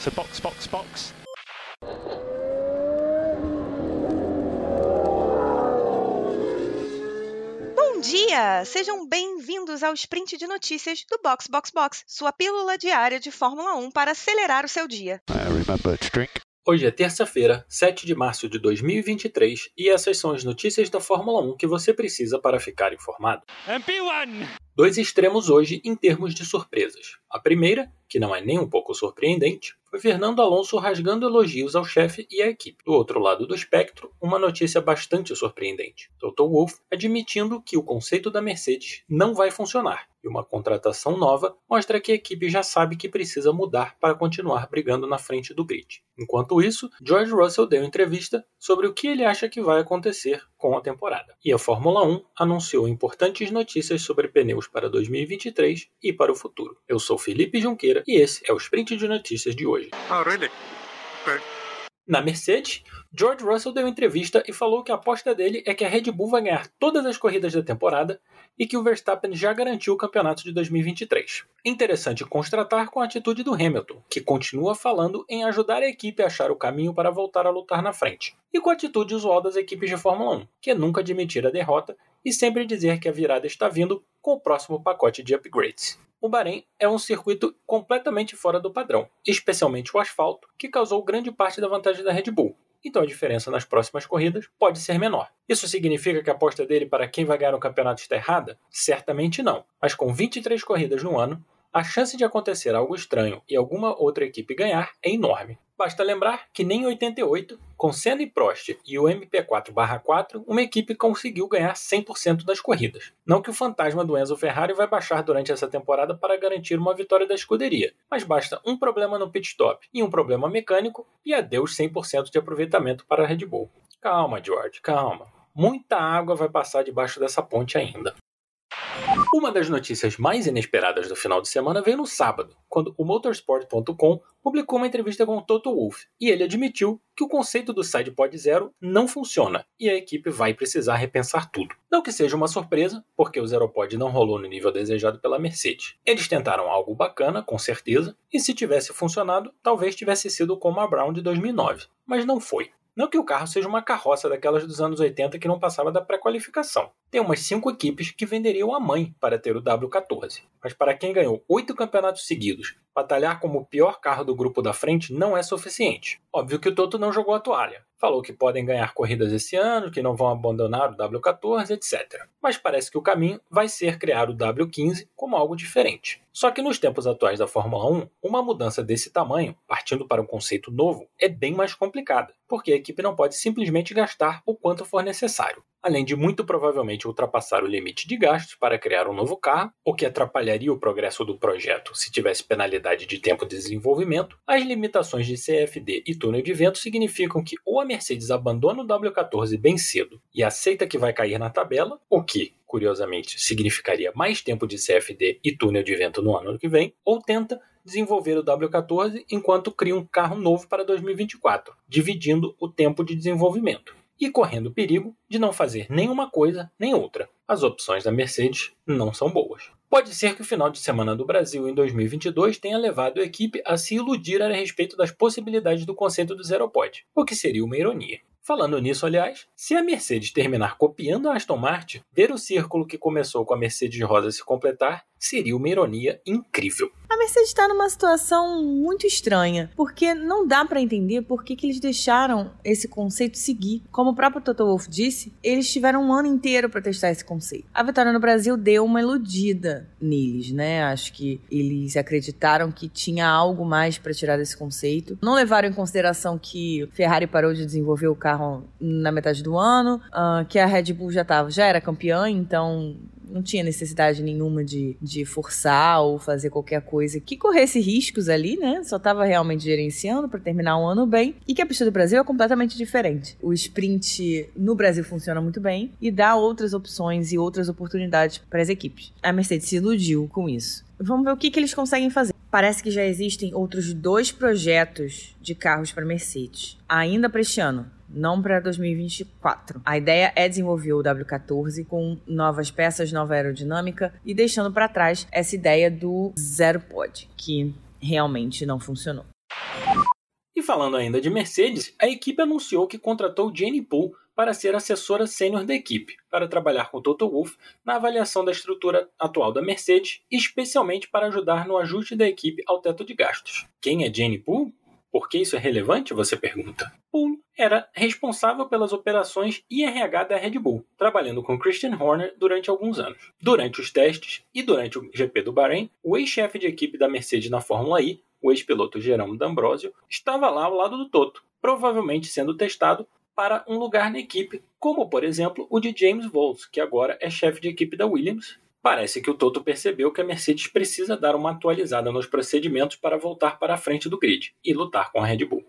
So box, box, box. Bom dia! Sejam bem-vindos ao sprint de notícias do Box Box Box, sua pílula diária de Fórmula 1 para acelerar o seu dia. Hoje é terça-feira, 7 de março de 2023, e essas são as notícias da Fórmula 1 que você precisa para ficar informado. MP1! Dois extremos hoje em termos de surpresas. A primeira, que não é nem um pouco surpreendente, foi Fernando Alonso rasgando elogios ao chefe e à equipe. Do outro lado do espectro, uma notícia bastante surpreendente. Toto Wolff admitindo que o conceito da Mercedes não vai funcionar e uma contratação nova mostra que a equipe já sabe que precisa mudar para continuar brigando na frente do grid. Enquanto isso, George Russell deu entrevista sobre o que ele acha que vai acontecer com a temporada. E a Fórmula 1 anunciou importantes notícias sobre pneus para 2023 e para o futuro. Eu sou Felipe Junqueira e esse é o Sprint de Notícias de hoje. Oh, really? Great. Na Mercedes, George Russell deu entrevista e falou que a aposta dele é que a Red Bull vai ganhar todas as corridas da temporada e que o Verstappen já garantiu o campeonato de 2023. Interessante constatar com a atitude do Hamilton, que continua falando em ajudar a equipe a achar o caminho para voltar a lutar na frente, e com a atitude usual das equipes de Fórmula 1, que é nunca admitir a derrota e sempre dizer que a virada está vindo com o próximo pacote de upgrades. O Bahrein é um circuito completamente fora do padrão, especialmente o asfalto, que causou grande parte da vantagem da Red Bull. Então a diferença nas próximas corridas pode ser menor. Isso significa que a aposta dele para quem vai ganhar o campeonato está errada? Certamente não. Mas com 23 corridas no ano, a chance de acontecer algo estranho e alguma outra equipe ganhar é enorme. Basta lembrar que nem em 88, com Senna e Prost e o MP4/4, uma equipe conseguiu ganhar 100% das corridas. Não que o fantasma do Enzo Ferrari vai baixar durante essa temporada para garantir uma vitória da escuderia, mas basta um problema no pit stop e um problema mecânico e adeus 100% de aproveitamento para a Red Bull. Calma, George, calma. Muita água vai passar debaixo dessa ponte ainda. Uma das notícias mais inesperadas do final de semana veio no sábado, quando o Motorsport.com publicou uma entrevista com o Toto Wolff e ele admitiu que o conceito do SidePod Zero não funciona e a equipe vai precisar repensar tudo. Não que seja uma surpresa, porque o Zero Pod não rolou no nível desejado pela Mercedes. Eles tentaram algo bacana, com certeza, e se tivesse funcionado, talvez tivesse sido como a Brown de 2009, mas não foi. Não que o carro seja uma carroça daquelas dos anos 80 que não passava da pré-qualificação. Tem umas 5 equipes que venderiam a mãe para ter o W14. Mas para quem ganhou 8 campeonatos seguidos, batalhar como o pior carro do grupo da frente não é suficiente. Óbvio que o Toto não jogou a toalha. Falou que podem ganhar corridas esse ano, que não vão abandonar o W14, etc. Mas parece que o caminho vai ser criar o W15 como algo diferente. Só que nos tempos atuais da Fórmula 1, uma mudança desse tamanho, partindo para um conceito novo, é bem mais complicada, porque a equipe não pode simplesmente gastar o quanto for necessário além de muito provavelmente ultrapassar o limite de gastos para criar um novo carro, o que atrapalharia o progresso do projeto se tivesse penalidade de tempo de desenvolvimento, as limitações de CFD e túnel de vento significam que ou a Mercedes abandona o W14 bem cedo e aceita que vai cair na tabela, o que, curiosamente, significaria mais tempo de CFD e túnel de vento no ano que vem, ou tenta desenvolver o W14 enquanto cria um carro novo para 2024, dividindo o tempo de desenvolvimento e correndo o perigo de não fazer nenhuma coisa nem outra. As opções da Mercedes não são boas. Pode ser que o final de semana do Brasil em 2022 tenha levado a equipe a se iludir a respeito das possibilidades do conceito do Zero Pod, o que seria uma ironia. Falando nisso, aliás, se a Mercedes terminar copiando a Aston Martin, ver o círculo que começou com a Mercedes Rosa se completar seria uma ironia incrível. A Mercedes está numa situação muito estranha, porque não dá para entender por que, que eles deixaram esse conceito seguir. Como o próprio Toto Wolff disse, eles tiveram um ano inteiro para testar esse conceito. A vitória no Brasil deu uma iludida neles, né? Acho que eles acreditaram que tinha algo mais para tirar desse conceito. Não levaram em consideração que Ferrari parou de desenvolver o carro na metade do ano, uh, que a Red Bull já tava, já era campeã, então não tinha necessidade nenhuma de, de forçar ou fazer qualquer coisa que corresse riscos ali, né? Só estava realmente gerenciando para terminar um ano bem. E que a pista do Brasil é completamente diferente. O sprint no Brasil funciona muito bem e dá outras opções e outras oportunidades para as equipes. A Mercedes se iludiu com isso. Vamos ver o que, que eles conseguem fazer. Parece que já existem outros dois projetos de carros para Mercedes, ainda para este ano não para 2024. A ideia é desenvolver o W14 com novas peças, nova aerodinâmica e deixando para trás essa ideia do zero pod, que realmente não funcionou. falando ainda de Mercedes, a equipe anunciou que contratou Jane Poole para ser assessora sênior da equipe, para trabalhar com Toto Wolff na avaliação da estrutura atual da Mercedes, especialmente para ajudar no ajuste da equipe ao teto de gastos. Quem é Jane Poole? Por que isso é relevante? Você pergunta. Poole era responsável pelas operações IRH da Red Bull, trabalhando com Christian Horner durante alguns anos. Durante os testes e durante o GP do Bahrein, o ex-chefe de equipe da Mercedes na Fórmula I, o ex-piloto Jerome D'Ambrosio, estava lá ao lado do Toto, provavelmente sendo testado para um lugar na equipe, como por exemplo o de James Vowles, que agora é chefe de equipe da Williams. Parece que o Toto percebeu que a Mercedes precisa dar uma atualizada nos procedimentos para voltar para a frente do grid e lutar com a Red Bull.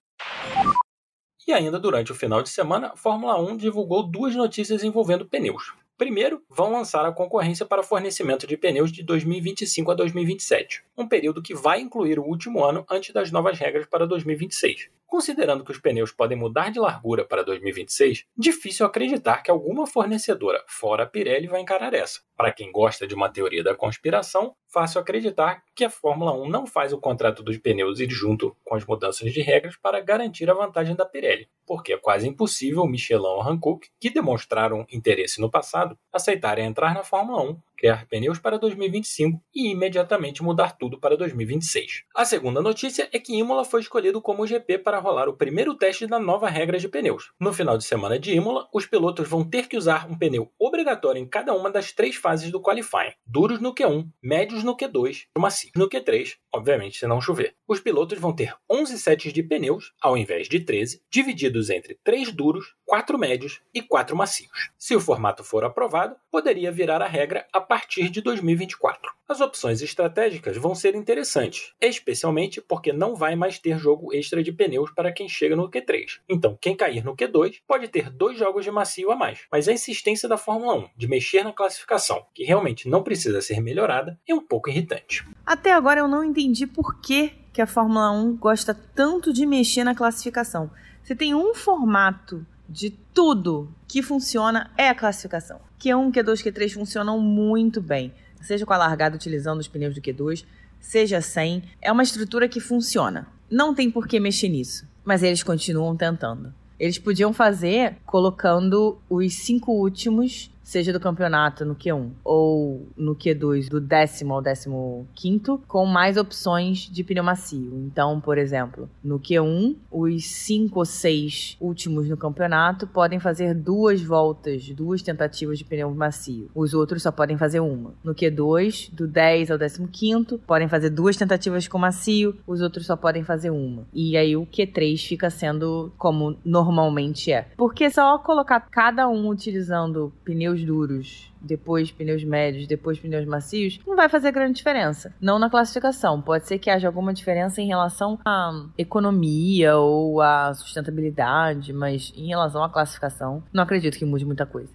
E ainda durante o final de semana, a Fórmula 1 divulgou duas notícias envolvendo pneus. Primeiro, vão lançar a concorrência para fornecimento de pneus de 2025 a 2027, um período que vai incluir o último ano antes das novas regras para 2026. Considerando que os pneus podem mudar de largura para 2026, difícil acreditar que alguma fornecedora fora a Pirelli vai encarar essa. Para quem gosta de uma teoria da conspiração, fácil acreditar que a Fórmula 1 não faz o contrato dos pneus ir junto com as mudanças de regras para garantir a vantagem da Pirelli, porque é quase impossível Michelin ou Hankook, que demonstraram interesse no passado, aceitarem entrar na Fórmula 1 criar pneus para 2025 e imediatamente mudar tudo para 2026. A segunda notícia é que Imola foi escolhido como GP para rolar o primeiro teste da nova regra de pneus. No final de semana de Imola, os pilotos vão ter que usar um pneu obrigatório em cada uma das três fases do qualifying: duros no Q1, médios no Q2 e macios no Q3, obviamente se não chover. Os pilotos vão ter 11 sets de pneus, ao invés de 13, divididos entre 3 duros, 4 médios e 4 macios. Se o formato for aprovado, poderia virar a regra a partir de 2024. As opções estratégicas vão ser interessantes, especialmente porque não vai mais ter jogo extra de pneus para quem chega no Q3. Então, quem cair no Q2 pode ter dois jogos de macio a mais. Mas a insistência da Fórmula 1 de mexer na classificação, que realmente não precisa ser melhorada, é um pouco irritante. Até agora eu não entendi por que, que a Fórmula 1 gosta tanto de mexer na classificação. Você tem um formato de tudo que funciona é a classificação. Q1, Q2, Q3 funcionam muito bem, seja com a largada utilizando os pneus do Q2, seja sem. É uma estrutura que funciona. Não tem por que mexer nisso, mas eles continuam tentando. Eles podiam fazer colocando os cinco últimos seja do campeonato no Q1 ou no Q2 do décimo ao décimo quinto, com mais opções de pneu macio. Então, por exemplo, no Q1, os cinco ou seis últimos no campeonato podem fazer duas voltas, duas tentativas de pneu macio. Os outros só podem fazer uma. No Q2, do 10 ao décimo quinto, podem fazer duas tentativas com macio, os outros só podem fazer uma. E aí o Q3 fica sendo como normalmente é. Porque só colocar cada um utilizando pneus pneus duros, depois pneus médios, depois pneus macios, não vai fazer grande diferença. Não na classificação. Pode ser que haja alguma diferença em relação à economia ou à sustentabilidade, mas em relação à classificação, não acredito que mude muita coisa.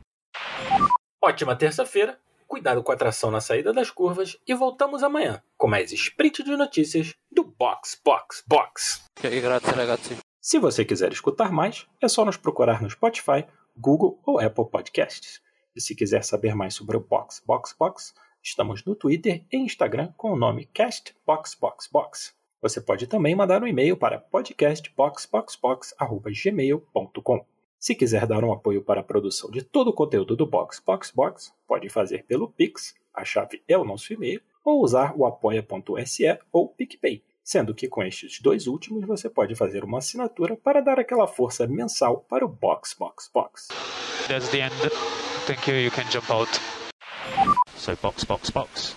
Ótima terça-feira. Cuidado com a tração na saída das curvas e voltamos amanhã com mais sprint de notícias do Box Box Box. Se você quiser escutar mais, é só nos procurar no Spotify, Google ou Apple Podcasts. E se quiser saber mais sobre o Box Box Box, estamos no Twitter e Instagram com o nome CastBoxBoxBox. Você pode também mandar um e-mail para podcastboxboxbox.gmail.com. Se quiser dar um apoio para a produção de todo o conteúdo do Box Box Box, pode fazer pelo Pix, a chave é o nosso e-mail, ou usar o apoia.se ou PicPay, sendo que com estes dois últimos você pode fazer uma assinatura para dar aquela força mensal para o Box Box Box. Thank you. You can jump out. So box, box, box.